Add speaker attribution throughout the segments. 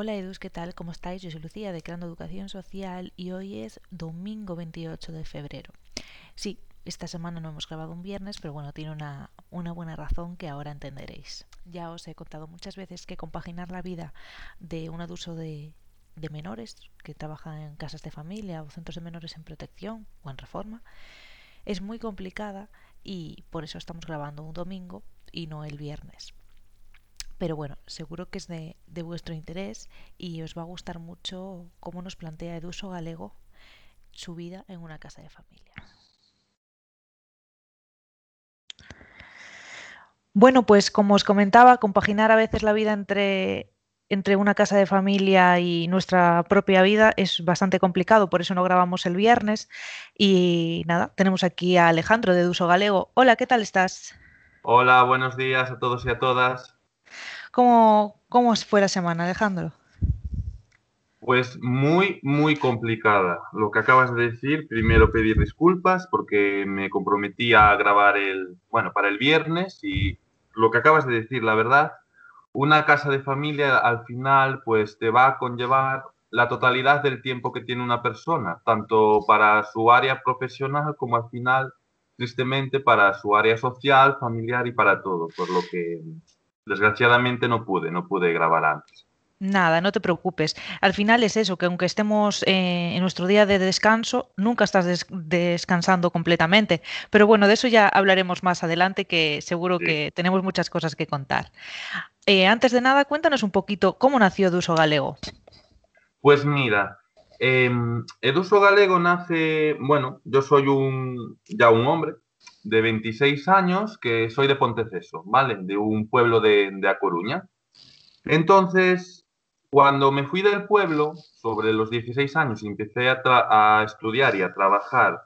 Speaker 1: Hola Edus, ¿qué tal? ¿Cómo estáis? Yo soy Lucía de Creando Educación Social y hoy es domingo 28 de febrero. Sí, esta semana no hemos grabado un viernes, pero bueno, tiene una, una buena razón que ahora entenderéis. Ya os he contado muchas veces que compaginar la vida de un adulto de, de menores que trabaja en casas de familia o centros de menores en protección o en reforma es muy complicada y por eso estamos grabando un domingo y no el viernes. Pero bueno, seguro que es de, vuestro interés y os va a gustar mucho cómo nos plantea Eduso Galego su vida en una casa de familia. Bueno, pues como os comentaba, compaginar a veces la vida entre, entre una casa de familia y nuestra propia vida es bastante complicado, por eso no grabamos el viernes. Y nada, tenemos aquí a Alejandro de Eduso Galego. Hola, ¿qué tal estás?
Speaker 2: Hola, buenos días a todos y a todas.
Speaker 1: ¿Cómo, cómo fue la semana, Alejandro?
Speaker 2: Pues muy, muy complicada. Lo que acabas de decir, primero pedir disculpas porque me comprometí a grabar el, bueno, para el viernes y lo que acabas de decir, la verdad, una casa de familia al final pues te va a conllevar la totalidad del tiempo que tiene una persona, tanto para su área profesional como al final, tristemente, para su área social, familiar y para todo, por lo que desgraciadamente no pude, no pude grabar antes.
Speaker 1: Nada, no te preocupes. Al final es eso, que aunque estemos eh, en nuestro día de descanso, nunca estás des descansando completamente. Pero bueno, de eso ya hablaremos más adelante, que seguro sí. que tenemos muchas cosas que contar. Eh, antes de nada, cuéntanos un poquito cómo nació Eduso Galego.
Speaker 2: Pues mira, eh, Eduso Galego nace, bueno, yo soy un ya un hombre, de 26 años que soy de Ponteceso, ¿vale? De un pueblo de, de A Coruña. Entonces, cuando me fui del pueblo, sobre los 16 años, y empecé a, a, estudiar y a trabajar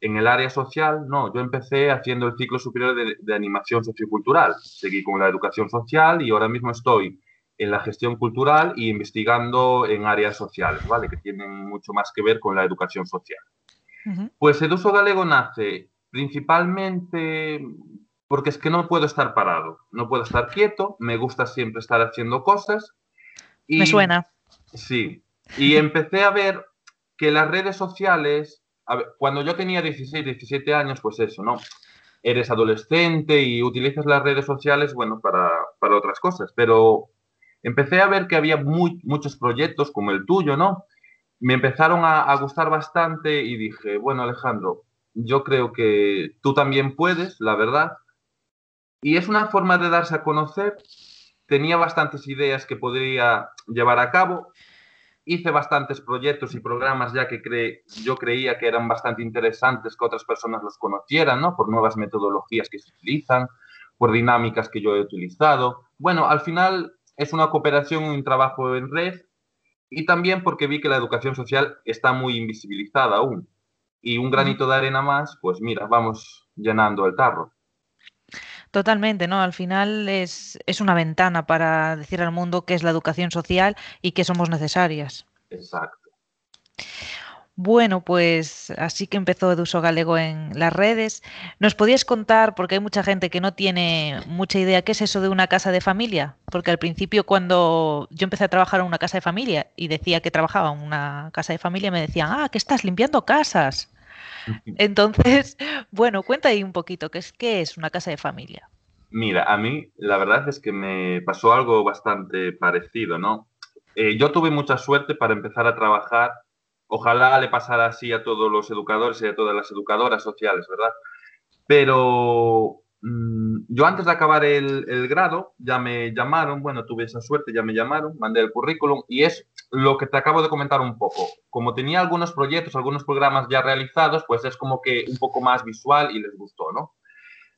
Speaker 2: en el área social, no, yo empecé haciendo el ciclo superior de, de animación sociocultural. Seguí con la educación social y ahora mismo estoy en la gestión cultural y investigando en áreas sociales, ¿vale? Que tienen mucho más que ver con la educación social. Uh -huh. Pues Eduso Galego nace principalmente porque es que no puedo estar parado, no puedo estar quieto, me gusta siempre estar haciendo cosas.
Speaker 1: Y, me suena.
Speaker 2: Sí, y empecé a ver que las redes sociales, ver, cuando yo tenía 16, 17 años, pues eso, ¿no? Eres adolescente y utilizas las redes sociales, bueno, para, para otras cosas, pero empecé a ver que había muy, muchos proyectos como el tuyo, ¿no? Me empezaron a, a gustar bastante y dije, bueno, Alejandro, yo creo que tú también puedes, la verdad. Y es una forma de darse a conocer. Tenía bastantes ideas que podría llevar a cabo. Hice bastantes proyectos y programas ya que cre yo creía que eran bastante interesantes que otras personas los conocieran, ¿no? Por nuevas metodologías que se utilizan, por dinámicas que yo he utilizado. Bueno, al final es una cooperación un trabajo en red y también porque vi que la educación social está muy invisibilizada aún y un granito de arena más, pues mira, vamos llenando el tarro.
Speaker 1: Totalmente, ¿no? Al final es, es una ventana para decir al mundo qué es la educación social y qué somos necesarias.
Speaker 2: Exacto.
Speaker 1: Bueno, pues así que empezó Eduso Galego en las redes. ¿Nos podías contar, porque hay mucha gente que no tiene mucha idea, qué es eso de una casa de familia? Porque al principio cuando yo empecé a trabajar en una casa de familia y decía que trabajaba en una casa de familia, me decían, ah, que estás limpiando casas. Entonces, bueno, cuenta ahí un poquito, ¿qué es, ¿qué es una casa de familia?
Speaker 2: Mira, a mí la verdad es que me pasó algo bastante parecido, ¿no? Eh, yo tuve mucha suerte para empezar a trabajar, ojalá le pasara así a todos los educadores y a todas las educadoras sociales, ¿verdad? Pero mmm, yo antes de acabar el, grado ya me llamaron, bueno, tuve esa suerte, ya me llamaron, mandé el currículum y es lo que te acabo de comentar un poco. Como tenía algunos proyectos, algunos programas ya realizados, pues es como que un poco más visual y les gustó, ¿no?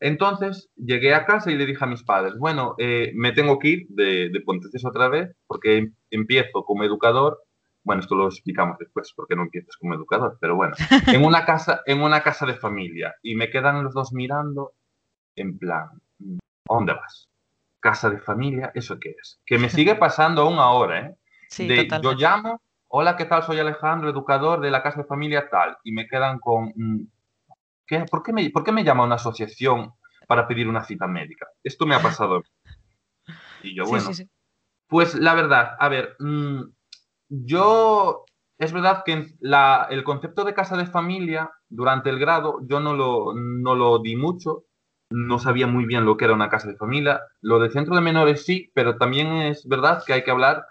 Speaker 2: Entonces llegué a casa y le dije a mis padres, bueno, eh, me tengo que ir de, de otra vez porque empiezo como educador. Bueno, esto lo explicamos después, porque no empiezas como educador, pero bueno, en una casa, en una casa de familia y me quedan los dos mirando en plan, ¿a dónde vas? Casa de familia, ¿eso qué es? Que me sigue pasando aún ahora, ¿eh?
Speaker 1: Sí,
Speaker 2: de, yo llamo, hola, ¿qué tal? Soy Alejandro, educador de la casa de familia tal, y me quedan con, mm, ¿qué, por, qué me, ¿por qué me llama una asociación para pedir una cita médica? Esto me ha pasado. Y yo, bueno, sí, sí, Pues la verdad, a ver, mm, yo es verdad que el concepto de casa de familia durante el grado yo no lo, no lo di mucho, no sabía muy bien lo que era una casa de familia. Lo del centro de menores sí, pero también es verdad que hay que hablar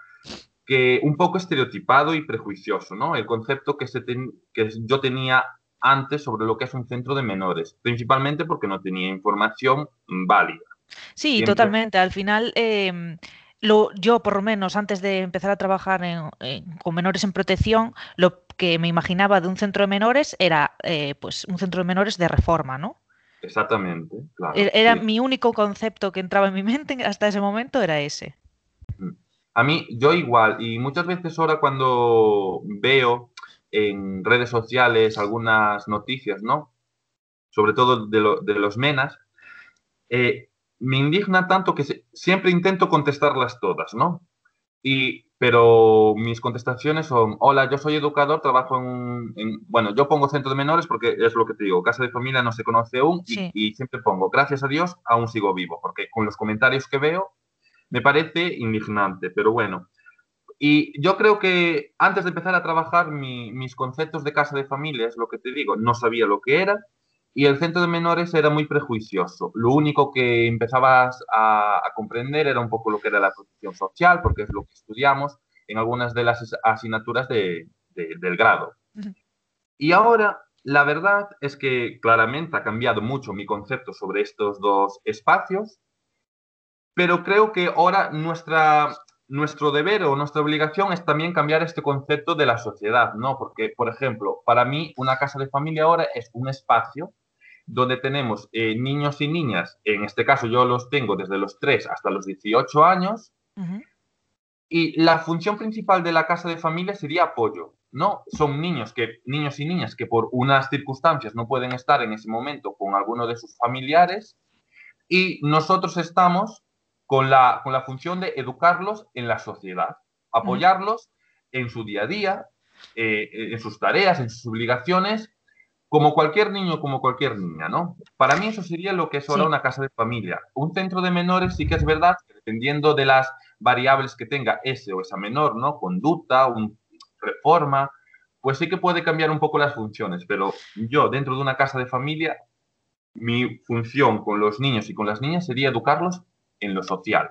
Speaker 2: que un poco estereotipado y prejuicioso, ¿no? El concepto que, se que yo tenía antes sobre lo que es un centro de menores, principalmente porque no tenía información válida.
Speaker 1: Sí, totalmente. Al final, em, lo, yo por lo menos antes de empezar a trabajar con menores en protección, lo que me imaginaba de un centro de menores era eh, pues un centro de menores de reforma, ¿no?
Speaker 2: Exactamente, claro.
Speaker 1: E-, era mi único concepto que entraba en mi mente hasta ese momento era ese.
Speaker 2: A mí, yo igual, y muchas veces ahora cuando veo en redes sociales algunas noticias, ¿no? Sobre todo de, los menas, eh, me indigna tanto que siempre intento contestarlas todas, ¿no? Y, pero mis contestaciones son, hola, yo soy educador, trabajo en, bueno, yo pongo centro de menores porque es lo que te digo, casa de familia no se conoce aún y, siempre pongo, gracias a Dios, aún sigo vivo, porque con los comentarios que veo me parece indignante, pero bueno. Y yo creo que antes de empezar a trabajar mis conceptos de casa de familia, es lo que te digo, no sabía lo que era, y el centro de menores era muy prejuicioso. Lo único que empezabas a, comprender era un poco lo que era la protección social, porque es lo que estudiamos en algunas de las asignaturas del grado. Y ahora, la verdad es que claramente ha cambiado mucho mi concepto sobre estos dos espacios, pero creo que ahora nuestra, nuestro deber o nuestra obligación es también cambiar este concepto de la sociedad, ¿no? Porque, por ejemplo, para mí una casa de familia ahora es un espacio donde tenemos eh, niños y niñas, en este caso yo los tengo desde los 3 hasta los 18 años, y la función principal de la casa de familia sería apoyo, ¿no? Son niños, que, niños y niñas que por unas circunstancias no pueden estar en ese momento con alguno de sus familiares, y nosotros estamos con la, con la función de educarlos en la sociedad, apoyarlos en su día a día, eh, en sus tareas, en sus obligaciones, como cualquier niño, como cualquier niña, ¿no? Para mí eso sería lo que es ahora una casa de familia. Un centro de menores sí que es verdad que dependiendo de las variables que tenga ese o esa menor, ¿no? Conducta, un, reforma, pues sí que puede cambiar un poco las funciones, pero yo dentro de una casa de familia, mi función con los niños y con las niñas sería educarlos en lo social.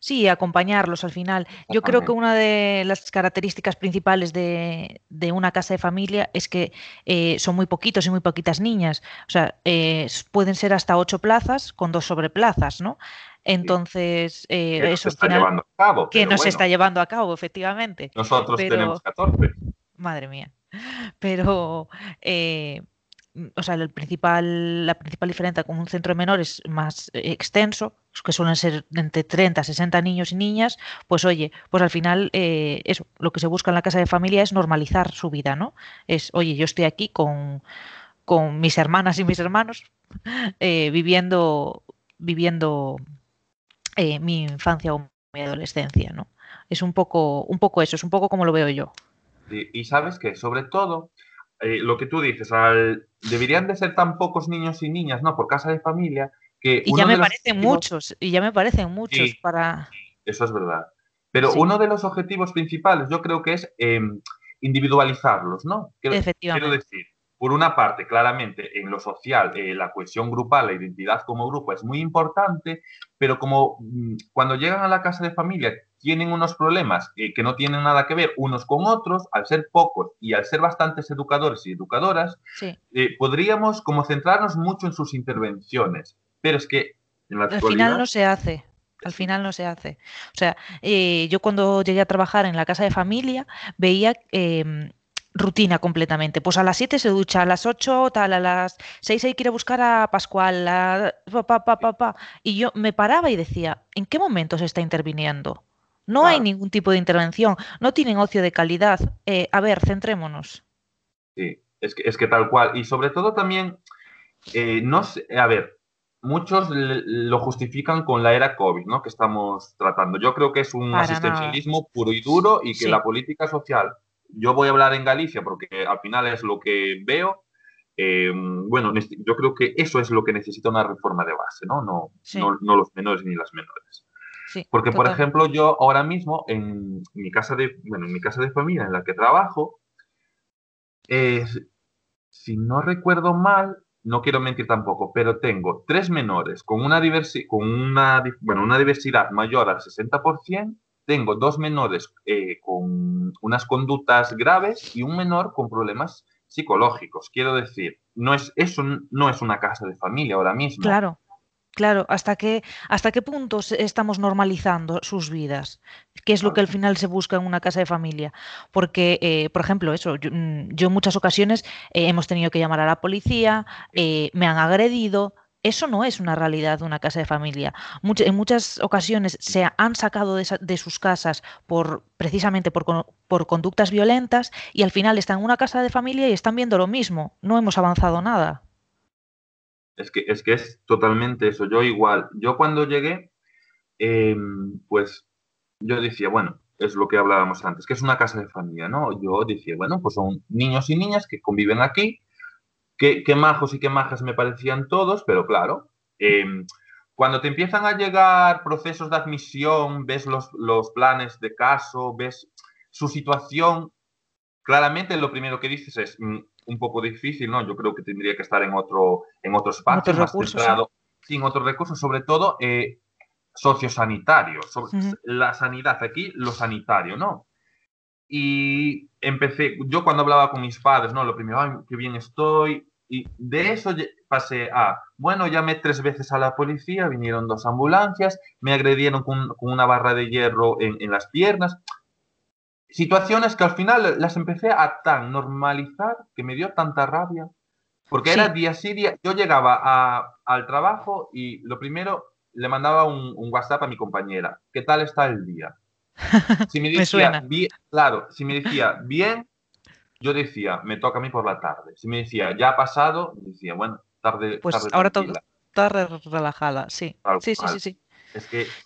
Speaker 1: Sí, acompañarlos al final. Yo creo que una de las características principales de, una casa de familia es que eh, son muy poquitos y muy poquitas niñas. O sea, eh, pueden ser hasta ocho plazas con dos sobreplazas, ¿no? Entonces, eh, eso
Speaker 2: está llevando a cabo.
Speaker 1: Que no se está llevando a cabo, efectivamente.
Speaker 2: Nosotros tenemos 14.
Speaker 1: Madre mía. Pero o sea, el principal, la principal diferencia con un centro de menores más eh, extenso, que suelen ser entre 30 60 niños y niñas, pues oye, pues al final eh, eso, lo que se busca en la casa de familia es normalizar su vida, ¿no? Es, oye, yo estoy aquí con, mis hermanas y mis hermanos eh, viviendo, viviendo mi infancia o mi adolescencia, ¿no? Es un poco, un poco eso, es un poco como lo veo yo.
Speaker 2: y sabes que sobre todo eh, lo que tú dices, al, deberían de ser tan pocos niños y niñas, ¿no? Por casa de familia, que...
Speaker 1: Y ya me parecen muchos, y ya me parecen muchos para...
Speaker 2: Eso es verdad. Pero uno de los objetivos principales yo creo que es em, individualizarlos, ¿no?
Speaker 1: Efectivamente.
Speaker 2: Quiero decir, por una parte, claramente, en lo social, eh, la cohesión grupal, la identidad como grupo es muy importante, pero como mm, cuando llegan a la casa de familia tienen unos problemas eh, que no tienen nada que ver unos con otros, al ser pocos y al ser bastantes educadores y educadoras, eh, podríamos como centrarnos mucho en sus intervenciones. Pero es que
Speaker 1: en la Al final no se hace. Al final no se hace. O sea, yo cuando llegué a trabajar en la casa de familia veía em, rutina completamente. Pues a las 7 se ducha, a las 8 tal, a las 6 hay que ir a buscar a Pascual, pa, pa, pa, y yo me paraba y decía, ¿en qué momento se está interviniendo? No hay ningún tipo de intervención, no tienen ocio de calidad. Eh, a ver, centrémonos.
Speaker 2: Sí, es que, es que tal cual. Y sobre todo también, eh, no sé, a ver, muchos lo justifican con la era COVID, ¿no? Que estamos tratando. Yo creo que es un asistencialismo puro y duro y que la política social yo voy a hablar en Galicia porque al final es lo que veo. Eh, bueno, yo creo que eso es lo que necesita una reforma de base, ¿no? No, no, los menores ni las menores. Porque, por ejemplo, yo ahora mismo en mi casa de, bueno, en mi casa de familia en la que trabajo, si no recuerdo mal, no quiero mentir tampoco, pero tengo tres menores con una, con una, bueno, una diversidad mayor al 60%, tengo dos menores eh, con unas conductas graves y un menor con problemas psicológicos. Quiero decir, no es, eso no es una casa de familia ahora mismo.
Speaker 1: Claro. Claro, ¿hasta qué, ¿hasta qué punto estamos normalizando sus vidas? ¿Qué es lo que al final se busca en una casa de familia? Porque, eh, por ejemplo, eso, yo, mm, en muchas ocasiones eh, hemos tenido que llamar a la policía, eh, me han agredido. Eso no es una realidad de una casa de familia. en muchas ocasiones se han sacado de, sus casas por precisamente por, conductas violentas y al final están en una casa de familia y están viendo lo mismo. No hemos avanzado nada.
Speaker 2: Es que, es que es totalmente eso. Yo igual, yo cuando llegué, em, pues yo decía, bueno, es lo que hablábamos antes, que es una casa de familia, ¿no? Yo decía, bueno, pues son niños y niñas que conviven aquí, qué, qué majos y qué majas me parecían todos, pero claro, em, cuando te empiezan a llegar procesos de admisión, ves los, los planes de caso, ves su situación, claramente lo primero que dices es, mm, un poco difícil, ¿no? Yo creo que tendría que estar en otro, en otro espacio, más centrado, sin otros recursos, sobre todo eh, sociosanitarios, la sanidad, aquí lo sanitario, ¿no? Y empecé, yo cuando hablaba con mis padres, ¿no? Lo primero, ay, qué bien estoy, y de eso pasé a, bueno, llamé tres veces a la policía, vinieron dos ambulancias, me agredieron con, una barra de hierro en, en las piernas, situaciones que al final las empecé a tan normalizar que me dio tanta rabia. Porque era día sí, día. Yo llegaba a, al trabajo y lo primero le mandaba un, WhatsApp a mi compañera. ¿Qué tal está el día? Si me decía, bien, claro, si me decía bien, yo decía, me toca a mí por la tarde. Si me decía, ya ha pasado, decía, bueno, tarde.
Speaker 1: Pues
Speaker 2: tarde
Speaker 1: ahora tarde relajada, sí. sí, sí, sí, sí.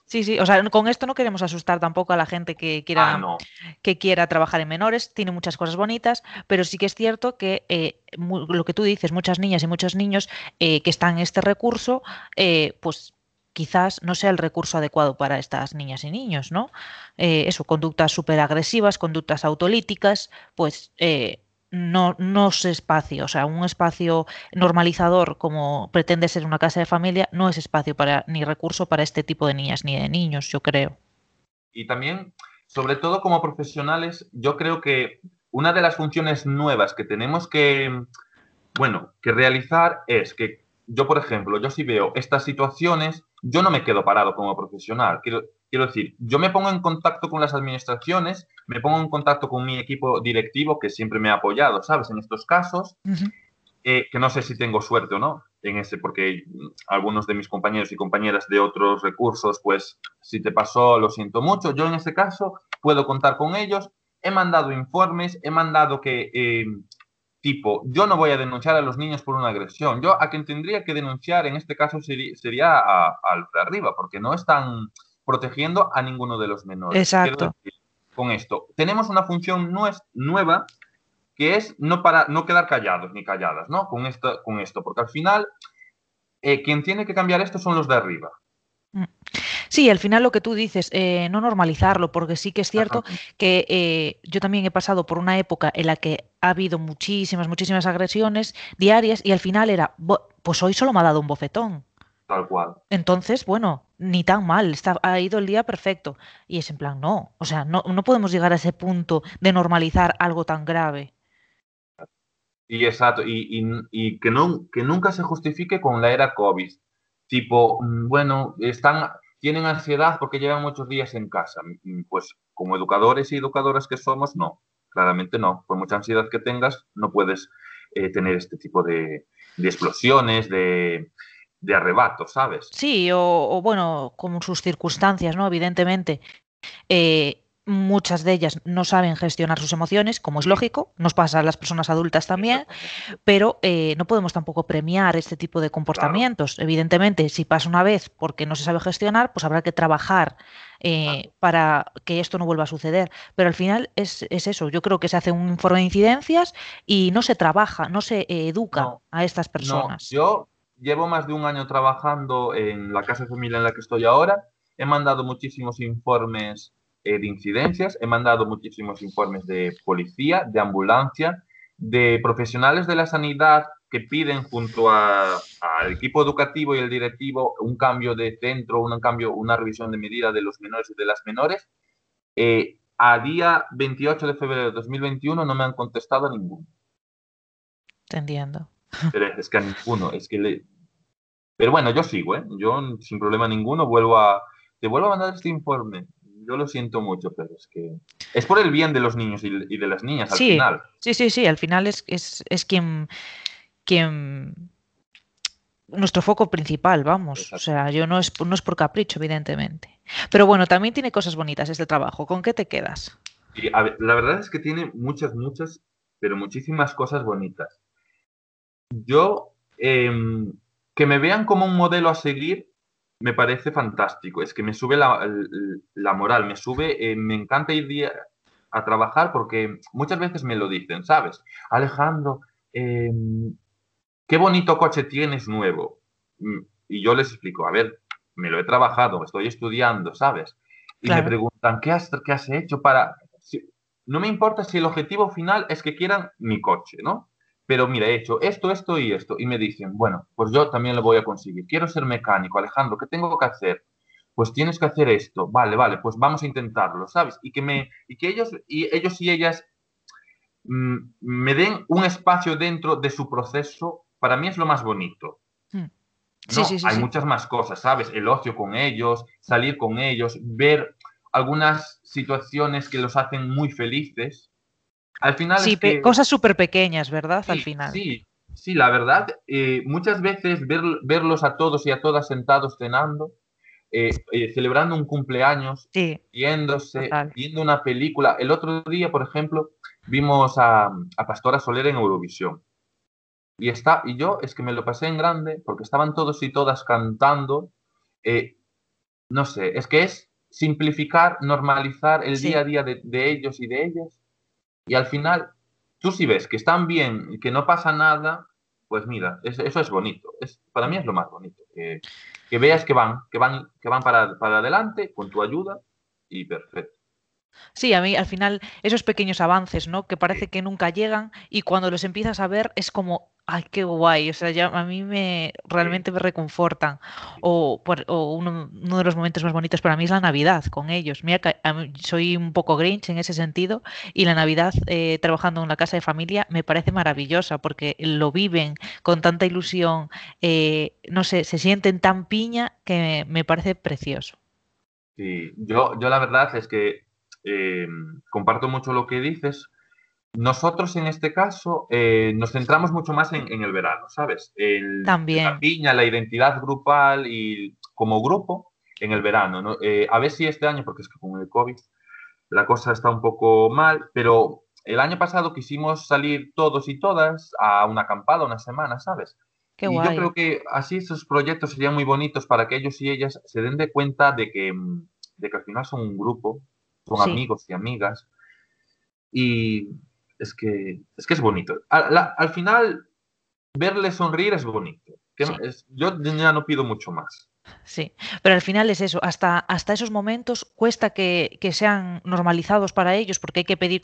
Speaker 1: Sí, sí, o sea, con esto no queremos asustar tampoco a la gente que quiera, ah, que quiera trabajar en menores, tiene muchas cosas bonitas, pero sí que es cierto que eh, lo que tú dices, muchas niñas y muchos niños eh, que están en este recurso, eh, pues quizás no sea el recurso adecuado para estas niñas y niños, ¿no? eso, conductas súper agresivas, conductas autolíticas, pues no, no es espacio, o sea, un espacio normalizador como pretende ser una casa de familia no es espacio para ni recurso para este tipo de niñas ni de niños, yo creo.
Speaker 2: Y también, sobre todo como profesionales, yo creo que una de las funciones nuevas que tenemos que, bueno, que realizar es que yo, por ejemplo, yo si veo estas situaciones, yo no me quedo parado como profesional. Quiero, quiero decir, yo me pongo en contacto con las administraciones, me pongo en contacto con mi equipo directivo que siempre me ha apoyado, ¿sabes? En estos casos, eh, que no sé si tengo suerte o no en ese, porque algunos de mis compañeros y compañeras de otros recursos, pues si te pasó, lo siento mucho. Yo en este caso puedo contar con ellos. He mandado informes, he mandado que eh, tipo, yo no voy a denunciar a los niños por una agresión. Yo a quien tendría que denunciar en este caso sería, al de arriba, porque no están protegiendo a ninguno de los menores.
Speaker 1: Exacto.
Speaker 2: con esto, tenemos una función nueva que es no, para, no quedar callados ni calladas, ¿no? Con esto, con esto porque al final eh, quien tiene que cambiar esto son los de arriba.
Speaker 1: Mm. Sí, al final lo que tú dices, eh, no normalizarlo, porque sí que es cierto que eh, yo también he pasado por una época en la que ha habido muchísimas, muchísimas agresiones diarias y al final era, pues hoy solo me ha dado un bofetón.
Speaker 2: Tal cual.
Speaker 1: Entonces, bueno, ni tan mal, está, ha ido el día perfecto. Y es en plan, no, o sea, no, no podemos llegar a ese punto de normalizar algo tan grave.
Speaker 2: Y exacto, y, y, que, no, que nunca se justifique con la era COVID. Tipo, mm, bueno, están tienen ansiedad porque llevan muchos días en casa. Mm, pues como educadores y educadoras que somos, no, claramente no. Por mucha ansiedad que tengas, no puedes eh, tener este tipo de, explosiones, de, de arrebatos, ¿sabes?
Speaker 1: Sí, o, bueno, como sus circunstancias, ¿no? Evidentemente. Eh, muchas de ellas no saben gestionar sus emociones, como es lógico, nos pasa a las personas adultas también, pero eh, no podemos tampoco premiar este tipo de comportamientos. Evidentemente, si pasa una vez porque no se sabe gestionar, pues habrá que trabajar eh, para que esto no vuelva a suceder. Pero al final es, eso, yo creo que se hace un informe de incidencias y no se trabaja, no se educa a estas personas.
Speaker 2: yo llevo más de un año trabajando en la casa de familia en la que estoy ahora he mandado muchísimos informes eh, de incidencias, he mandado muchísimos informes de policía, de ambulancia, de profesionales de la sanidad que piden junto al equipo educativo y el directivo un cambio de centro, un cambio, una revisión de medida de los menores y de las menores. Eh, a día 28 de febrero de 2021 no me han contestado a ninguno.
Speaker 1: Te entiendo.
Speaker 2: Pero es que a ninguno, es que le... Pero bueno, yo sigo, ¿eh? Yo sin problema ninguno vuelvo a... Te vuelvo a mandar este informe. Yo lo siento mucho, pero es que... Es por el bien de los niños y de las niñas al final.
Speaker 1: Sí, sí, sí, al final es, es, es quien quien nuestro foco principal, vamos. O sea, yo no es, no es por capricho, evidentemente. Pero bueno, también tiene cosas bonitas este trabajo. ¿Con qué te quedas?
Speaker 2: la verdad es que tiene muchas, muchas, pero muchísimas cosas bonitas. Yo, em, que me vean como un modelo a seguir, me parece fantástico. Es que me sube la, moral, me sube, eh, me encanta ir a trabajar porque muchas veces me lo dicen, ¿sabes? Alejandro, eh, qué bonito coche tienes nuevo. Mm, y yo les explico, a ver, me lo he trabajado, estoy estudiando, ¿sabes? Y me preguntan, ¿qué has, ¿qué has hecho para...? no me importa si el objetivo final es que quieran mi coche, ¿no? Pero mira, he hecho esto, esto y esto. Y me dicen, bueno, pues yo también lo voy a conseguir. Quiero ser mecánico, Alejandro, ¿qué tengo que hacer? Pues tienes que hacer esto. Vale, vale, pues vamos a intentarlo, ¿sabes? Y que, me, y que ellos, y ellos y ellas mm, me den un espacio dentro de su proceso para mí es lo más bonito. Sí, sí, sí, hay muchas más cosas, ¿sabes? El ocio con ellos, salir con ellos, ver algunas situaciones que los hacen muy felices. Al final.
Speaker 1: Sí, cosas súper pequeñas, ¿verdad? Al final.
Speaker 2: Sí, sí, la verdad, eh, muchas veces verlos a todos y a todas sentados cenando, eh, eh, celebrando un cumpleaños, viéndose, viendo una película. El otro día, por ejemplo, vimos a, a Pastora Soler en Eurovisión. Y, está, y yo es que me lo pasé en grande porque estaban todos y todas cantando. No sé, es que es simplificar, normalizar el día a día de, ellos y de ellas. Y al final, tú si ves que están bien y que no pasa nada, pues mira, eso es bonito. Es, para mí es lo más bonito. Que, que veas que van, que van, que van para, para adelante con tu ayuda y perfecto.
Speaker 1: Sí, a mí al final esos pequeños avances, ¿no? Que parece que nunca llegan y cuando los empiezas a ver es como, Ay, qué guay. O sea, ya a mí me realmente me reconfortan. O, uno, de los momentos más bonitos para mí es la Navidad con ellos. Soy un poco grinch en ese sentido y la Navidad eh, trabajando en la casa de familia me parece maravillosa porque lo viven con tanta ilusión. Eh, no sé, se sienten tan piña que me, parece precioso.
Speaker 2: Sí, yo, yo la verdad es que eh, comparto mucho lo que dices nosotros en este caso eh, nos centramos mucho más en, el verano, ¿sabes?
Speaker 1: También.
Speaker 2: La piña, la identidad grupal y como grupo en el verano. Eh, a ver si este año, porque es que con el COVID la cosa está un poco mal, pero el año pasado quisimos salir todos y todas a una acampada, una semana, ¿sabes?
Speaker 1: Qué
Speaker 2: y yo creo que así esos proyectos serían muy bonitos para que ellos y ellas se den de cuenta de que, de que al final son un grupo, son amigos y amigas. Y es que es, que es bonito. Al, final, verle sonreír es bonito. yo ya no pido mucho más.
Speaker 1: Sí, pero al final es eso, hasta, hasta esos momentos cuesta que, sean normalizados para ellos porque hay que pedir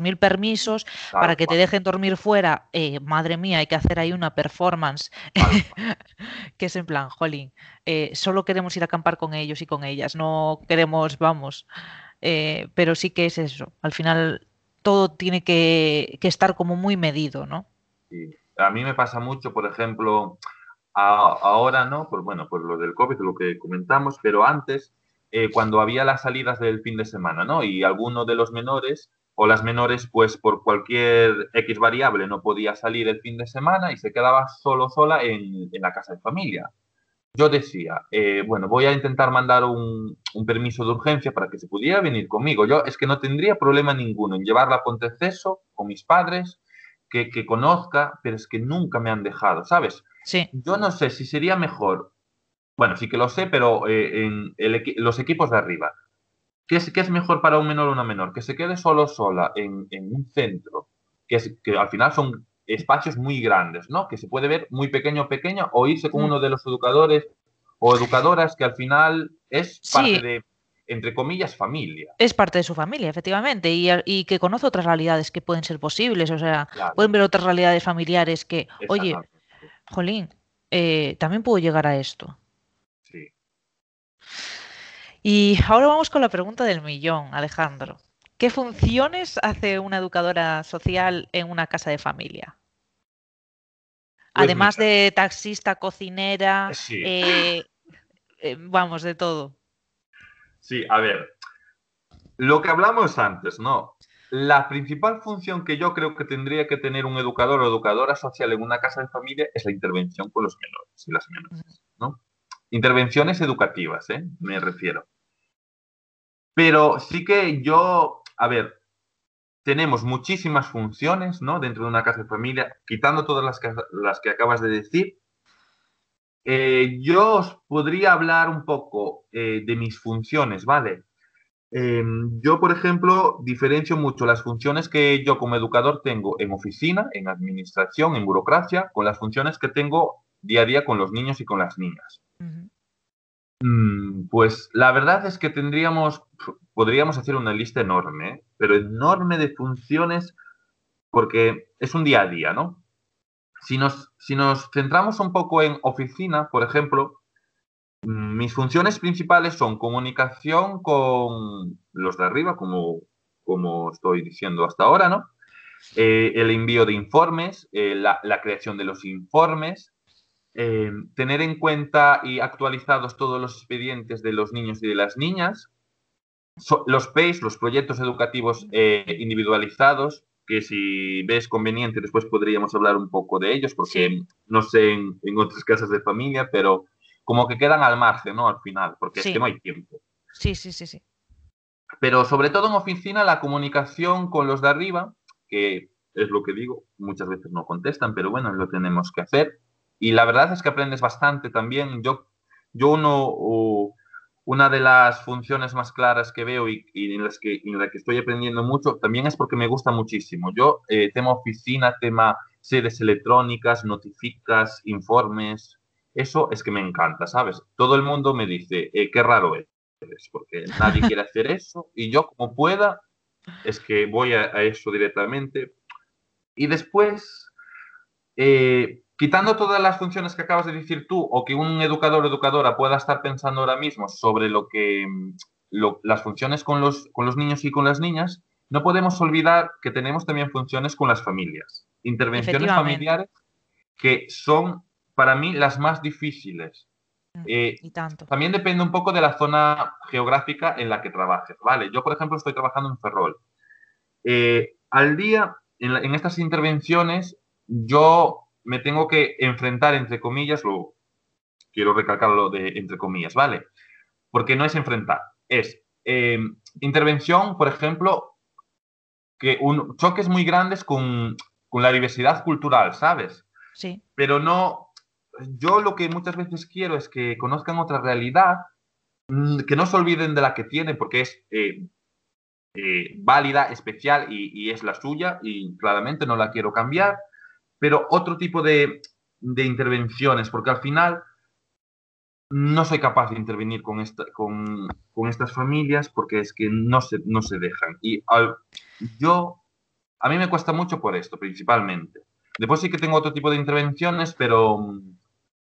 Speaker 1: mil permisos para que te dejen dormir fuera. Eh, madre mía, hay que hacer ahí una performance que es en plan, jolín, eh, solo queremos ir a acampar con ellos y con ellas, no queremos, vamos, eh, pero sí que es eso, al final todo tiene que, estar como muy medido, ¿no?
Speaker 2: A mí me pasa mucho, por ejemplo, ahora, ¿no? Por, bueno, por lo del COVID, lo que comentamos, pero antes, eh, cuando había las salidas del fin de semana, ¿no? Y alguno de los menores o las menores, pues por cualquier X variable no podía salir el fin de semana y se quedaba solo sola en la casa de familia yo decía, eh, bueno, voy a intentar mandar un, permiso de urgencia para que se pudiera venir conmigo. Yo es que no tendría problema ninguno en llevarla a Ponteceso con mis padres, que, conozca, pero es que nunca me han dejado, ¿sabes?
Speaker 1: Sí.
Speaker 2: Yo no sé si sería mejor, bueno, sí que lo sé, pero eh, en los equipos de arriba, ¿qué es, es mejor para un menor o una menor? Que se quede solo sola en, un centro, que, es, que al final son espacios muy grandes, ¿no? Que se puede ver muy pequeño pequeño o irse con uno de los educadores o educadoras que al final es parte de, entre comillas, familia.
Speaker 1: Es parte de su familia, efectivamente, y, que conoce otras realidades que pueden ser posibles, o sea, pueden ver otras realidades familiares que, oye, Jolín, eh, también puedo llegar a esto. Sí. Y ahora vamos con la pregunta del millón, Alejandro. ¿Qué funciones hace una educadora social en una casa de familia? Pues Además de taxista, cocinera, eh, eh, vamos, de todo.
Speaker 2: Sí, a ver, lo que hablamos antes, ¿no? La principal función que yo creo que tendría que tener un educador o educadora social en una casa de familia es la intervención con los menores y las menores, ¿no? Intervenciones educativas, ¿eh? Me refiero. Pero sí que yo, a ver, tenemos muchísimas funciones, ¿no? Dentro de una casa de familia, quitando todas las que, acabas de decir, eh, yo os podría hablar un poco eh, de mis funciones, ¿vale? Em, yo, por ejemplo, diferencio mucho las funciones que yo como educador tengo en oficina, en administración, en burocracia, con las funciones que tengo día a día con los niños y con las niñas. Pues la verdad es que tendríamos, podríamos hacer una lista enorme, ¿eh? pero enorme de funciones porque es un día a día, ¿no? Si nos, si nos centramos un poco en oficina, por ejemplo, mm, mis funciones principales son comunicación con los de arriba, como, como estoy diciendo hasta ahora, ¿no? Eh, el envío de informes, eh, la, creación de los informes, eh, tener en cuenta y actualizados todos los expedientes de los niños y de las niñas, los PACE, los proyectos educativos individualizados, que si ves conveniente después podríamos hablar un poco de ellos, porque no sé en, otras casas de familia, pero como que quedan al margen, ¿no? Al final, porque es que no hay tiempo.
Speaker 1: Sí, sí, sí, sí.
Speaker 2: Pero sobre todo en oficina, la comunicación con los de arriba, que es lo que digo, muchas veces no contestan, pero bueno, lo tenemos que hacer. Y la verdad es que aprendes bastante también. Yo, yo uno, una de las funciones más claras que veo y, en, las que, en la que estoy aprendiendo mucho también es porque me gusta muchísimo. Yo, eh, tema oficina, tema sedes electrónicas, notificas, informes, eso es que me encanta, ¿sabes? Todo el mundo me dice, eh, qué raro eres, porque nadie quiere hacer eso y yo como pueda, es que voy a, a eso directamente. Y después, eh, quitando todas las funciones que acabas de decir tú o que un educador o educadora pueda estar pensando ahora mismo sobre lo que las funciones con los, con los niños y con las niñas, no podemos olvidar que tenemos también funciones con las familias, intervenciones familiares que son para mí las más difíciles.
Speaker 1: Mm, eh, y tanto.
Speaker 2: También depende un poco de la zona geográfica en la que trabajes, ¿vale? Yo, por ejemplo, estoy trabajando en Ferrol. Eh, al día, en, en, estas intervenciones, yo me tengo que enfrentar, entre comillas, lo quiero recalcarlo de entre comillas, ¿vale? Porque no es enfrentar, es eh, intervención, por ejemplo, que un, choques muy grandes con, con la diversidad cultural, ¿sabes?
Speaker 1: Sí.
Speaker 2: Pero no, yo lo que muchas veces quiero es que conozcan otra realidad, mm, que no se olviden de la que tienen, porque es eh, eh, válida, especial y, y, es la suya, y claramente no la quiero cambiar, pero otro tipo de, intervenciones, porque al final no soy capaz de intervenir con, esta, con, estas familias porque es que no se, no se dejan. Y yo, a mí me cuesta mucho por esto, principalmente. Después sí que tengo otro tipo de intervenciones, pero,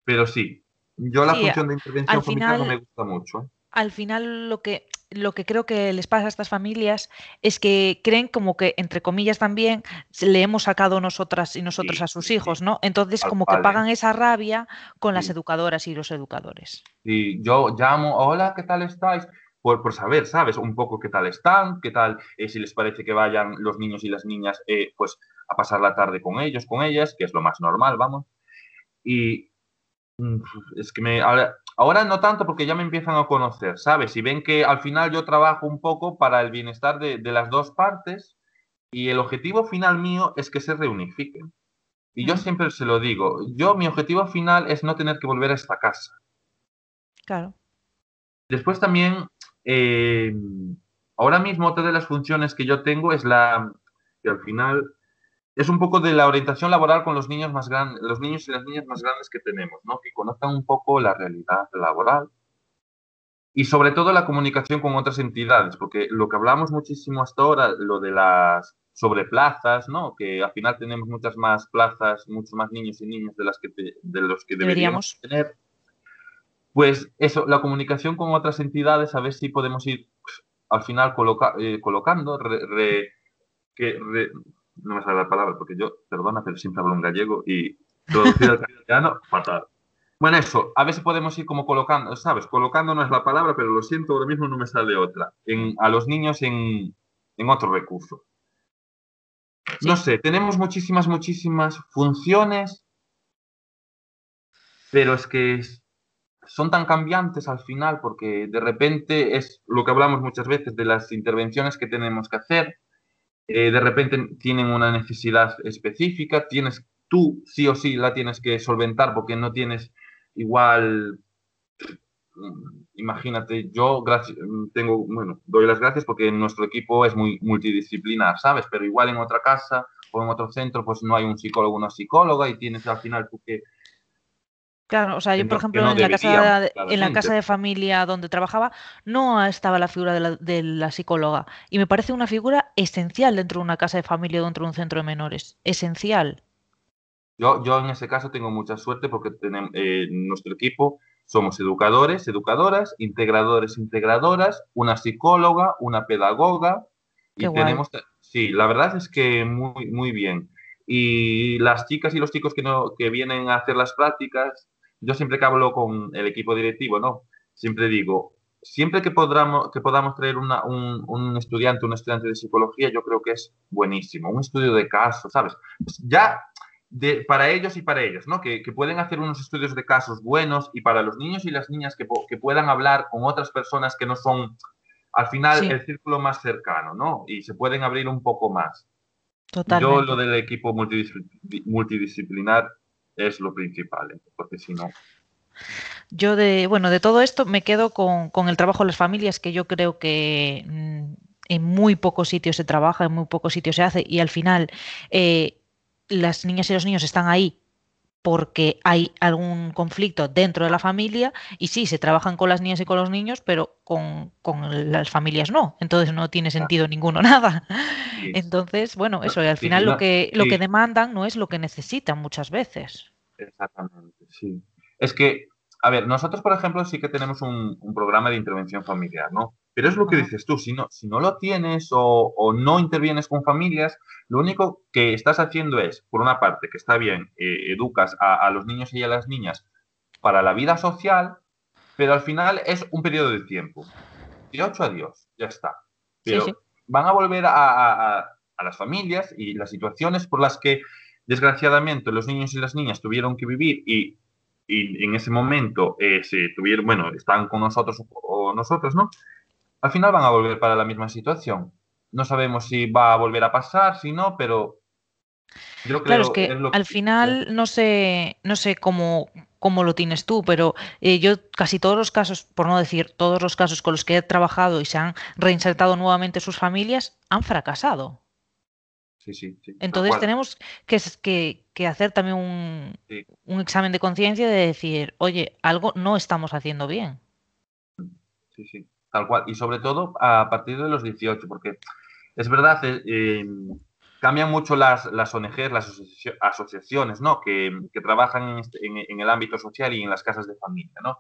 Speaker 2: pero sí. Yo la función de intervención familiar no me gusta mucho. ¿Eh?
Speaker 1: Al final lo que lo que creo que les pasa a estas familias es que creen como que, entre comillas también, le hemos sacado nosotras y nosotros a sus hijos, ¿no? Entonces como que pagan esa rabia con las educadoras y los educadores.
Speaker 2: Y yo llamo, hola, ¿qué tal estáis? Por, por, saber, ¿sabes? Un poco qué tal están, qué tal, eh, si les parece que vayan los niños y las niñas, eh, pues, a pasar la tarde con ellos, con ellas, que es lo más normal, vamos. Y mm, es que me, Ahora no tanto porque ya me empiezan a conocer, ¿sabes? Y ven que al final yo trabajo un poco para el bienestar de, las dos partes y el objetivo final mío es que se reunifiquen. Y yo siempre se lo digo, yo mi objetivo final es no tener que volver a esta casa.
Speaker 1: Claro.
Speaker 2: Después también, eh, ahora mismo otra de las funciones que yo tengo es la, que al final es un poco de la orientación laboral con los niños más grandes, los niños y las niñas más grandes que tenemos, ¿no? Que conozcan un poco la realidad laboral y sobre todo la comunicación con otras entidades, porque lo que hablamos muchísimo hasta ahora, lo de las sobre plazas, ¿no? Que al final tenemos muchas más plazas, muchos más niños y niñas de las que de los que deberíamos, tener. Pues eso, la comunicación con otras entidades, a ver si podemos ir pues, al final eh, colocando, que no me sale la palabra porque yo, perdona, pero siempre hablo en gallego y traducir al castellano, fatal. Bueno, eso, a si podemos ir como colocando, ¿sabes? Colocando no es la palabra, pero lo siento, ahora mismo no me sale otra. En, a los niños en, en otro recurso. No sé, tenemos muchísimas, muchísimas funciones, pero es que son tan cambiantes al final porque de repente es lo que hablamos muchas veces de las intervenciones que tenemos que hacer. Eh, de repente tienen una necesidad específica, tienes tú sí o sí la tienes que solventar porque no tienes igual imagínate, yo tengo, bueno, doy las gracias porque nuestro equipo es muy multidisciplinar, ¿sabes? Pero igual en otra casa o en otro centro, pues no hay un psicólogo una psicóloga y tienes al final tú que...
Speaker 1: Claro, o sea, yo por ejemplo en, la casa, de, en la casa de familia donde trabajaba no estaba la figura de la, de la, psicóloga y me parece una figura esencial dentro de una casa de familia o dentro de un centro de menores, esencial.
Speaker 2: Yo, yo en ese caso tengo mucha suerte porque tenemos, eh, nuestro equipo somos educadores, educadoras, integradores, integradoras, una psicóloga, una pedagoga. y tenemos, sí, la verdad es que muy, muy bien. Y las chicas y los chicos que, no, que vienen a hacer las prácticas, yo siempre que hablo con el equipo directivo, ¿no? Siempre digo, siempre que podamos, que podamos traer un, un, estudiante, un estudiante de psicología, yo creo que es buenísimo. Un estudio de caso, ¿sabes? Pues ya para ellos y para ellos, ¿no? Que, pueden hacer unos estudios de casos buenos y para los niños y las niñas que, puedan hablar con otras personas que no son, al final, el círculo más cercano, ¿no? Y se pueden abrir un poco más. Totalmente. Yo lo del equipo multidisciplinar es lo principal, ¿eh? porque si no...
Speaker 1: Yo de, bueno, de todo esto me quedo con, el trabajo de las familias, que yo creo que mm, en muy pocos sitios se trabaja, en muy pocos sitios se hace, y al final eh, las niñas y los niños están ahí porque hay algún conflicto dentro de la familia y sí, se trabajan con las niñas y con los niños, pero con, las familias no. Entonces no tiene sentido ninguno nada. Entonces, bueno, eso, y al final lo que, lo que demandan no es lo que necesitan muchas veces.
Speaker 2: Exactamente, sí. Es que, a ver, nosotros, por ejemplo, sí que tenemos un, un programa de intervención familiar, ¿no? Pero es lo que dices tú, si no, si no lo tienes o, no intervienes con familias, lo único que estás haciendo es, por una parte, que está bien, eh, educas a, los niños y a las niñas para la vida social, pero al final es un periodo de tiempo. De 8 a Dios, ya está. Pero van a volver a, las familias y las situaciones por las que, desgraciadamente, los niños y las niñas tuvieron que vivir y, en ese momento eh, se tuvieron, bueno, están con nosotros o nosotros, ¿no? al final van a volver para la misma situación. No sabemos si va a volver a pasar, si no, pero
Speaker 1: yo creo claro, es que, al final no sé, no sé cómo, cómo lo tienes tú, pero eh, yo casi todos los casos, por no decir todos los casos con los que he trabajado y se han reinsertado nuevamente sus familias, han fracasado.
Speaker 2: Sí, sí, sí,
Speaker 1: Entonces tenemos que, que, que, hacer también un, un examen de conciencia de decir, oye, algo no estamos haciendo bien.
Speaker 2: Sí, sí. Tal cual. Y sobre todo a partir de los 18, porque es verdad, eh, em, cambian mucho las, las ONGs, las asociaciones, ¿no? Que, trabajan este, en, el ámbito social y en las casas de familia, ¿no?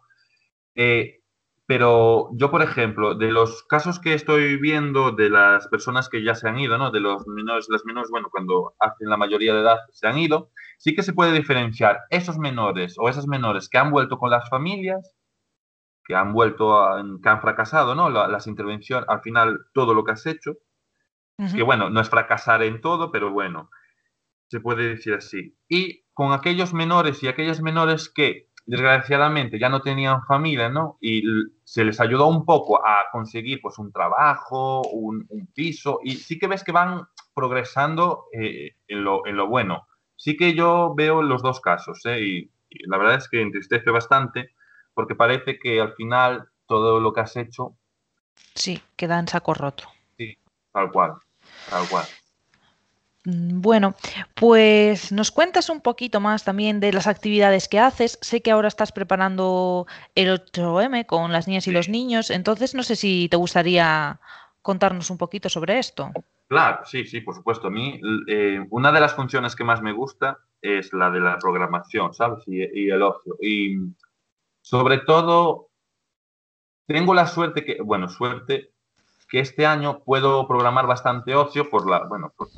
Speaker 2: Eh, pero yo, por ejemplo, de los casos que estoy viendo de las personas que ya se han ido, ¿no? De los menores, las menores, bueno, cuando hacen la mayoría de edad se han ido, sí que se puede diferenciar esos menores o esas menores que han vuelto con las familias que han vuelto, a, que han fracasado, ¿no? las intervenciones, al final, todo lo que has hecho, que bueno, no es fracasar en todo, pero bueno, se puede decir así. Y con aquellos menores y aquellas menores que desgraciadamente ya no tenían familia, ¿no? Y se les ayudó un poco a conseguir pues un trabajo, un, piso, y sí que ves que van progresando eh, en, lo, en, lo, bueno. Sí que yo veo los dos casos, ¿eh? y la verdad es que entristece bastante porque parece que al final todo lo que has hecho...
Speaker 1: Sí, queda en saco roto.
Speaker 2: Sí, tal cual, tal cual.
Speaker 1: Mm, bueno, pues nos cuentas un poquito más también de las actividades que haces. Sé que ahora estás preparando el 8M con las niñas y los niños, entonces no sé si te gustaría contarnos un poquito sobre esto.
Speaker 2: Claro, sí, sí, por supuesto. A mí, eh, una de las funciones que más me gusta es la de la programación, ¿sabes? Y, y el ocio. Y sobre todo, tengo la suerte que, bueno, suerte, que este año puedo programar bastante ocio por la, bueno, por,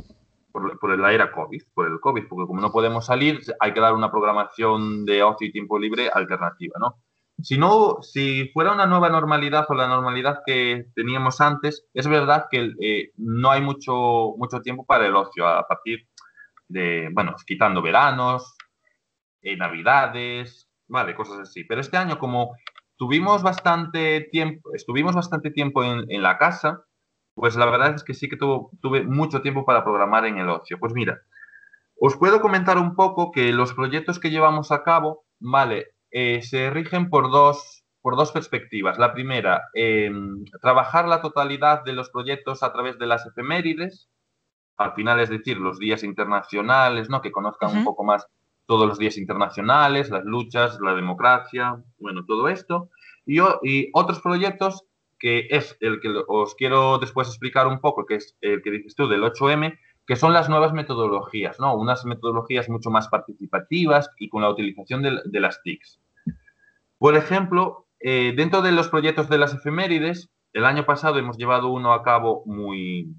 Speaker 2: por, la era COVID, por el COVID, porque como no podemos salir, hay que dar una programación de ocio y tiempo libre alternativa, ¿no? Si no, si fuera una nueva normalidad o la normalidad que teníamos antes, es verdad que eh, no hay mucho, mucho tiempo para el ocio a partir de, bueno, quitando veranos, eh, navidades, vale, cosas así. Pero este año, como tuvimos bastante tiempo, estuvimos bastante tiempo en, en la casa, pues la verdad es que sí que tuve mucho tiempo para programar en el ocio. Pues mira, os puedo comentar un poco que los proyectos que llevamos a cabo, vale, eh, se rigen por dos, por dos perspectivas. La primera, em, trabajar la totalidad de los proyectos a través de las efemérides, al final es decir, los días internacionales, ¿no? Que conozcan un poco más todos los días internacionales, las luchas, la democracia, bueno, todo esto. Y, otros proyectos que es el que os quiero después explicar un poco, que es el que dices tú del 8M, que son las nuevas metodologías, ¿no? Unas metodologías mucho más participativas y con la utilización de, las TICs. Por ejemplo, eh, dentro de los proyectos de las efemérides, el año pasado hemos llevado uno a cabo muy,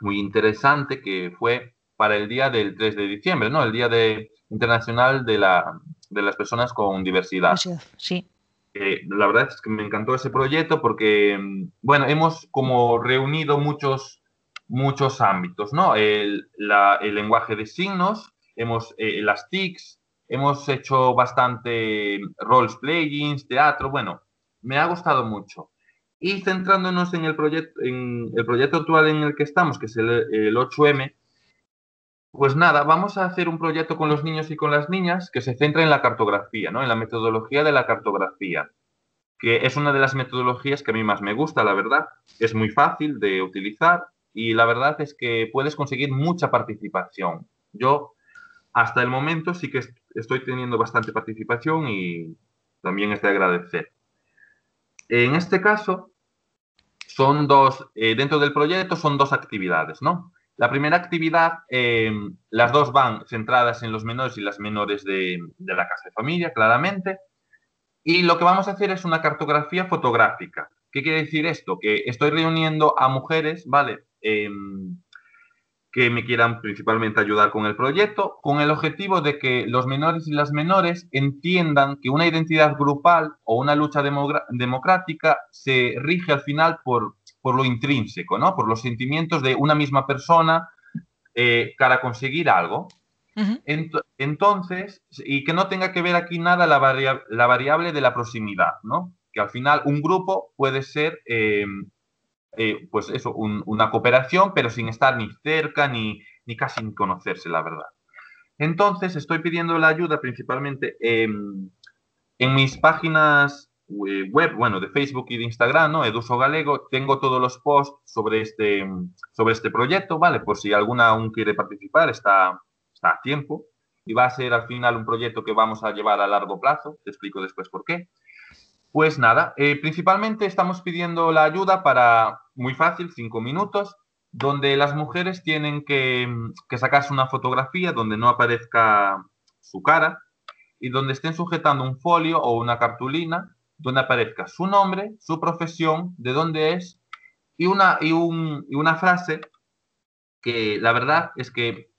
Speaker 2: muy interesante, que fue para el día del 3 de diciembre, ¿no? El Día de, Internacional de, la, de las Personas con Diversidad.
Speaker 1: Sí.
Speaker 2: Eh, la verdad es que me encantó ese proyecto porque, mm, bueno, hemos como reunido muchos, muchos ámbitos, ¿no? El, lenguaje de signos, hemos, eh, las TICs, hemos hecho bastante roles playing, teatro, bueno, me ha gustado mucho. Y centrándonos en el proyecto, en el proyecto actual en el que estamos, que es el, el 8M, pues nada, vamos a hacer un proyecto con los niños y con las niñas que se centra en la cartografía, ¿no? En la metodología de la cartografía, que es una de las metodologías que a mí más me gusta, la verdad. Es muy fácil de utilizar y la verdad es que puedes conseguir mucha participación. Yo, hasta el momento, sí que estoy teniendo bastante participación y también es de agradecer. En este caso, son dos, eh, dentro del proyecto son dos actividades, ¿no? La primera actividad, em, las dos van centradas en los menores y las menores de, la casa de familia, claramente. Y lo que vamos a hacer es una cartografía fotográfica. ¿Qué quiere decir esto? Que estoy reuniendo a mujeres, ¿vale? Em, que me quieran principalmente ayudar con el proyecto, con el objetivo de que los menores y las menores entiendan que una identidad grupal o una lucha democrática se rige al final por por lo intrínseco, ¿no? Por los sentimientos de una misma persona eh, para conseguir algo. entonces, y que no tenga que ver aquí nada la, variable de la proximidad, ¿no? Que al final un grupo puede ser, eh, eh, pues eso, una cooperación, pero sin estar ni cerca ni, ni casi ni conocerse, la verdad. Entonces, estoy pidiendo la ayuda principalmente en mis páginas web, bueno, de Facebook y de Instagram, ¿no? Eduso Galego, tengo todos los posts sobre este, sobre este proyecto, ¿vale? Por si alguna aún quiere participar, está, está a tiempo. Y va a ser al final un proyecto que vamos a llevar a largo plazo, te explico después por qué. Pues nada, eh, principalmente estamos pidiendo la ayuda para, muy fácil, cinco minutos, donde las mujeres tienen que, que sacarse una fotografía donde no aparezca su cara y donde estén sujetando un folio o una cartulina donde aparezca su nombre, su profesión, de dónde es y una, y, una frase que la verdad es que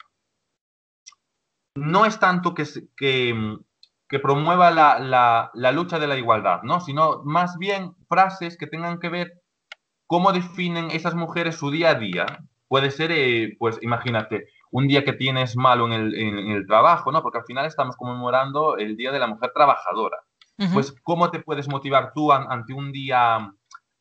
Speaker 2: no es tanto que, que, promueva la, lucha de la igualdad, ¿no? sino más bien frases que tengan que ver cómo definen esas mujeres su día a día. Puede ser, eh, pues imagínate, un día que tienes malo en el, en el, trabajo, ¿no? Porque al final estamos conmemorando el Día de la Mujer Trabajadora pues cómo te puedes motivar tú ante un día,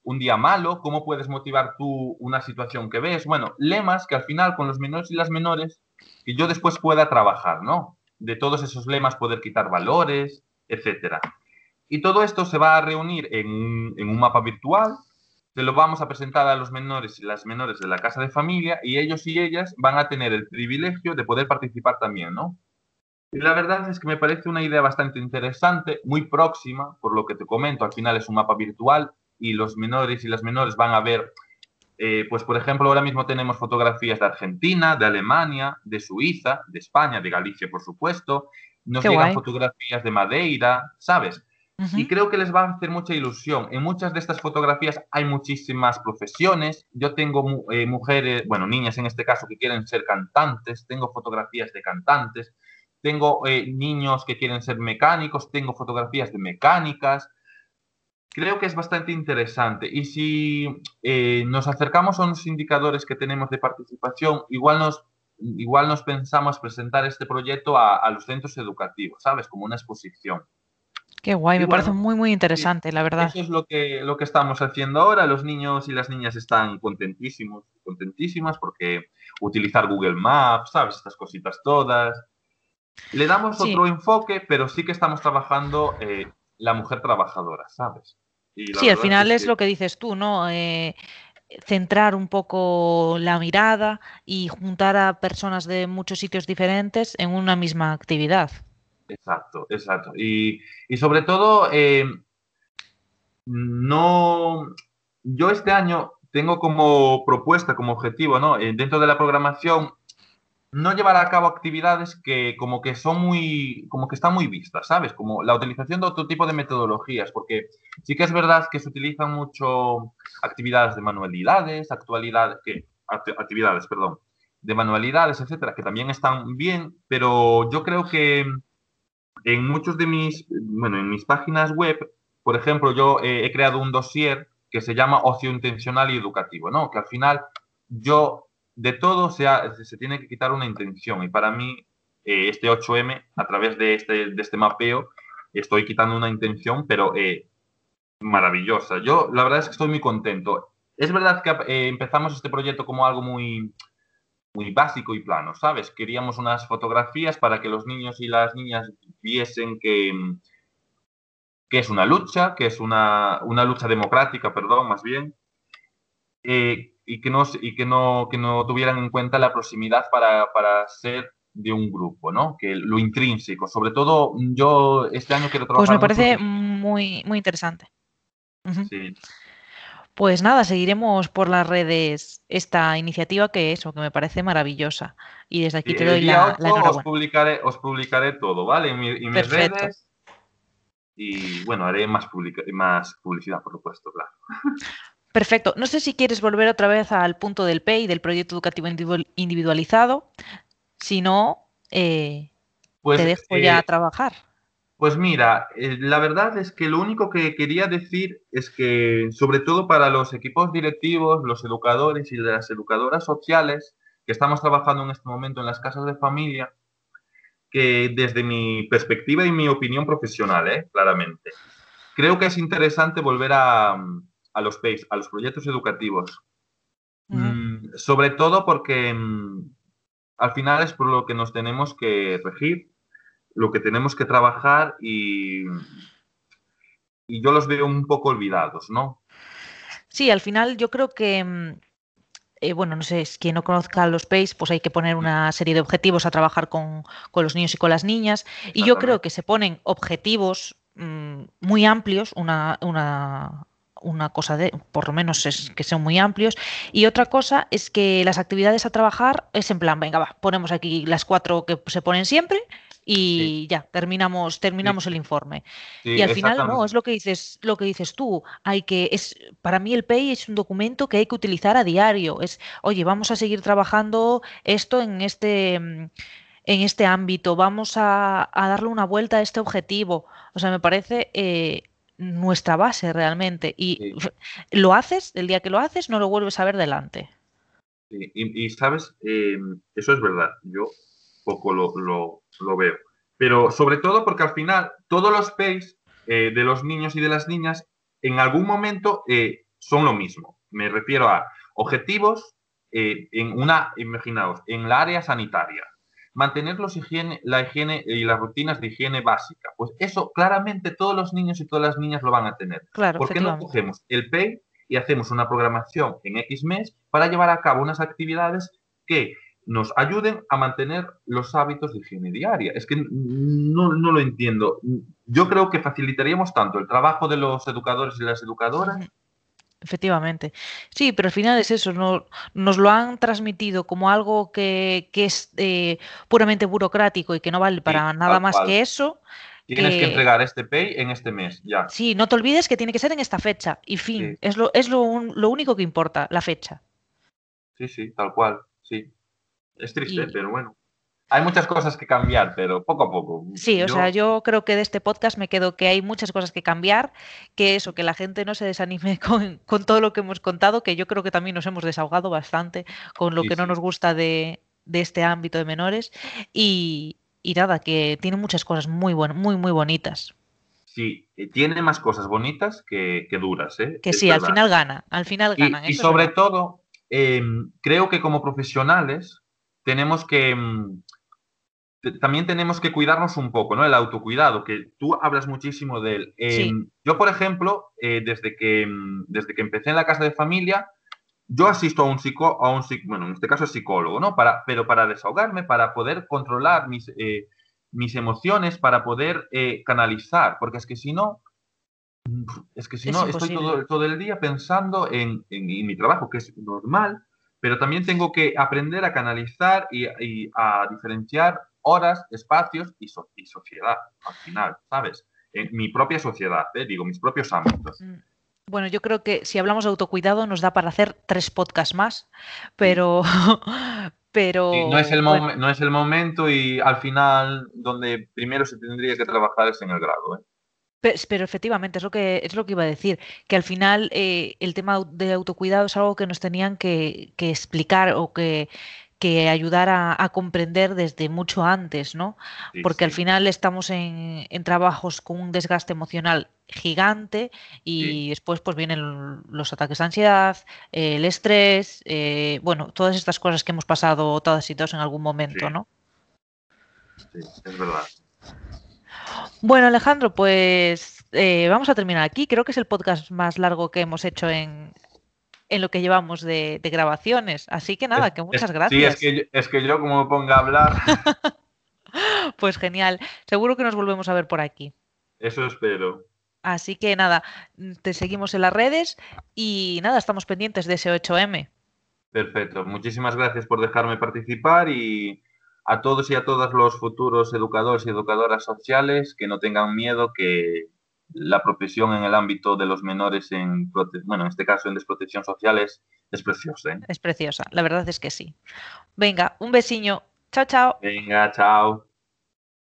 Speaker 2: un día malo, cómo puedes motivar tú una situación que ves. Bueno, lemas que al final con los menores y las menores, que yo después pueda trabajar, ¿no? De todos esos lemas poder quitar valores, etcétera. Y todo esto se va a reunir en, un mapa virtual se lo vamos a presentar a los menores y las menores de la casa de familia y ellos y ellas van a tener el privilegio de poder participar también, ¿no? Y la verdad es que me parece una idea bastante interesante, muy próxima, por lo que te comento, al final es un mapa virtual y los menores y las menores van a ver, eh, pues por ejemplo, ahora mismo tenemos fotografías de Argentina, de Alemania, de Suiza, de España, de Galicia, por supuesto, nos llegan fotografías de Madeira, ¿sabes? Y creo que les va a hacer mucha ilusión. En muchas de estas fotografías hay muchísimas profesiones. Yo tengo eh, mujeres, bueno, niñas en este caso, que quieren ser cantantes. Tengo fotografías de cantantes. Tengo eh, niños que quieren ser mecánicos. Tengo fotografías de mecánicas. Creo que es bastante interesante. Y si eh, nos acercamos a unos indicadores que tenemos de participación, igual nos, igual nos pensamos presentar este proyecto a, a los centros educativos, ¿sabes? Como una exposición.
Speaker 1: Qué guay, me parece muy, muy interesante, la verdad.
Speaker 2: Eso es lo que, lo que estamos haciendo ahora. Los niños y las niñas están contentísimos, contentísimas porque utilizar Google Maps, ¿sabes? Estas cositas todas. Le damos otro enfoque, pero sí que estamos trabajando eh, la mujer trabajadora, ¿sabes?
Speaker 1: sí, al final es, lo que dices tú, ¿no? Eh, centrar un poco la mirada y juntar a personas de muchos sitios diferentes en una misma actividad.
Speaker 2: Exacto, exacto. Y, sobre todo, eh, no. Yo este año tengo como propuesta, como objetivo, ¿no? Dentro de la programación, no llevar a cabo actividades que como que son muy, como que están muy vistas, ¿sabes? Como la utilización de otro tipo de metodologías, porque sí que es verdad que se utilizan mucho actividades de manualidades, actualidad, que, actividades, perdón, de manualidades, etcétera, que también están bien, pero yo creo que en muchos de mis, bueno, en mis páginas web, por ejemplo, yo eh, he creado un dossier que se llama ocio intencional y educativo, ¿no? Que al final yo de todo se, se tiene que quitar una intención y para mí eh, este 8M, a través de este, de este mapeo, estoy quitando una intención, pero eh, maravillosa. Yo la verdad es que estoy muy contento. Es verdad que empezamos este proyecto como algo muy, muy básico y plano, ¿sabes? Queríamos unas fotografías para que los niños y las niñas viesen que, que es una lucha, que es una, lucha democrática, perdón, más bien, eh, y, que no, y que, no, que no tuvieran en cuenta la proximidad para, ser de un grupo, ¿no? Que lo intrínseco. Sobre todo, yo este año quiero
Speaker 1: trabajar. Pues me parece muy, muy interesante. Sí. Pues nada, seguiremos por las redes esta iniciativa que eso, que me parece maravillosa. Y desde aquí te doy la, la
Speaker 2: Os publicaré, os publicaré todo, ¿vale? En, mis redes. Y bueno, haré más, más publicidad, por supuesto, claro.
Speaker 1: Perfecto. No sé si quieres volver otra vez al punto del PEI, del proyecto educativo individualizado. Si no, eh, pues, te dejo ya eh, trabajar.
Speaker 2: Pues mira, eh, la verdad es que lo único que quería decir es que, sobre todo para los equipos directivos, los educadores y las educadoras sociales que estamos trabajando en este momento en las casas de familia, que desde mi perspectiva y mi opinión profesional, claramente, creo que es interesante volver a, los PACE, a los proyectos educativos. Mm, sobre todo porque mm, al final es por lo que nos tenemos que regir lo que tenemos que trabajar y, y yo los veo un poco olvidados, ¿no?
Speaker 1: Sí, al final yo creo que, mm, eh, bueno, no sé, quien no conozca los PACE, pues hay que poner una serie de objetivos a trabajar con, los niños y con las niñas. Y yo creo que se ponen objetivos muy amplios, una, una, una cosa de, por lo menos es que sean muy amplios. Y otra cosa es que las actividades a trabajar es en plan, venga, va, ponemos aquí las cuatro que se ponen siempre y ya terminamos terminamos el informe. Y al final no es lo que dices lo que dices tú hay que es para mí el PEI es un documento que hay que utilizar a diario. Es oye vamos a seguir trabajando esto en este en este ámbito vamos a, darle una vuelta a este objetivo. O sea me parece eh, nuestra base realmente y lo haces el día que lo haces no lo vuelves a ver delante
Speaker 2: y, sabes em, eso es verdad yo poco lo, lo, veo. Pero sobre todo porque al final todos los pays eh, de los niños y de las niñas en algún momento eh, son lo mismo. Me refiero a objetivos eh, en una, imaginaos, en la área sanitaria. Mantener los higiene, la higiene y las rutinas de higiene básica. Pues eso claramente todos los niños y todas las niñas lo van a tener. Claro, ¿Por qué no cogemos el PEI y hacemos una programación en X mes para llevar a cabo unas actividades que nos ayuden a mantener los hábitos de higiene diaria. Es que no, lo entiendo. Yo creo que facilitaríamos tanto el trabajo de los educadores y las educadoras.
Speaker 1: Efectivamente. Sí, pero al final es eso, no, nos lo han transmitido como algo que, es eh, puramente burocrático y que no vale para nada más que eso.
Speaker 2: Tienes que, entregar este pay en este mes, ya.
Speaker 1: Sí, no te olvides que tiene que ser en esta fecha. Y fin, es, lo, es lo, lo, único que importa, la fecha.
Speaker 2: Sí, sí, tal cual, sí. Es triste, pero bueno. Hay muchas cosas que cambiar, pero poco a poco.
Speaker 1: Sí, o sea, yo creo que de este podcast me quedo que hay muchas cosas que cambiar, que eso, que la gente no se desanime con, todo lo que hemos contado, que yo creo que también nos hemos desahogado bastante con lo que no nos gusta de, este ámbito de menores. Y, nada, que tiene muchas cosas muy, muy, muy bonitas.
Speaker 2: Sí, eh, tiene más cosas bonitas que, duras, ¿eh?
Speaker 1: Que sí, al final gana, al final gana.
Speaker 2: Y, sobre todo, em, creo que como profesionales tenemos que, mm, también tenemos que cuidarnos un poco, ¿no? El autocuidado, que tú hablas muchísimo de él. Em, yo, por ejemplo, eh, desde, que, mm, desde que empecé en la casa de familia, yo asisto a un psicólogo, a un bueno, en este caso es psicólogo, ¿no? Para, pero para desahogarme, para poder controlar mis, eh, mis emociones, para poder eh, canalizar, porque es que si no, es que si no, estoy todo, todo, el día pensando en, en, mi trabajo, que es normal, pero también tengo que aprender a canalizar y, a diferenciar horas, espacios y, sociedad, al final, ¿sabes? En mi propia sociedad, ¿eh? digo, mis propios ámbitos. Mm.
Speaker 1: Bueno, yo creo que si hablamos de autocuidado nos da para hacer tres podcasts más, pero... pero
Speaker 2: no, es el no es el momento y al final donde primero se tendría que trabajar es en el grado. ¿eh?
Speaker 1: Pero, efectivamente, es lo que es lo que iba a decir, que al final eh, el tema de autocuidado es algo que nos tenían que, explicar o que, que ayudar a, comprender desde mucho antes, ¿no? Porque al final estamos en, trabajos con un desgaste emocional gigante y después pues vienen los ataques de ansiedad, el estrés, eh, bueno, todas estas cosas que hemos pasado todas y todos en algún momento, ¿no?
Speaker 2: Sí, es verdad.
Speaker 1: Bueno, Alejandro, pues eh, vamos a terminar aquí. Creo que es el podcast más largo que hemos hecho en, lo que llevamos de, grabaciones. Así que nada, que muchas gracias.
Speaker 2: Sí, es que, es que yo como me ponga a hablar.
Speaker 1: pues genial. Seguro que nos volvemos a ver por aquí.
Speaker 2: Eso espero.
Speaker 1: Así que nada, te seguimos en las redes y nada, estamos pendientes de ese 8M.
Speaker 2: Perfecto. Muchísimas gracias por dejarme participar y a todos y a todas los futuros educadores y educadoras sociales que no tengan miedo que la profesión en el ámbito de los menores en, bueno, en este caso en desprotección social es, preciosa. ¿eh?
Speaker 1: Es preciosa, la verdad es que sí. Venga, un besiño. Chao, chao.
Speaker 2: Venga, chao.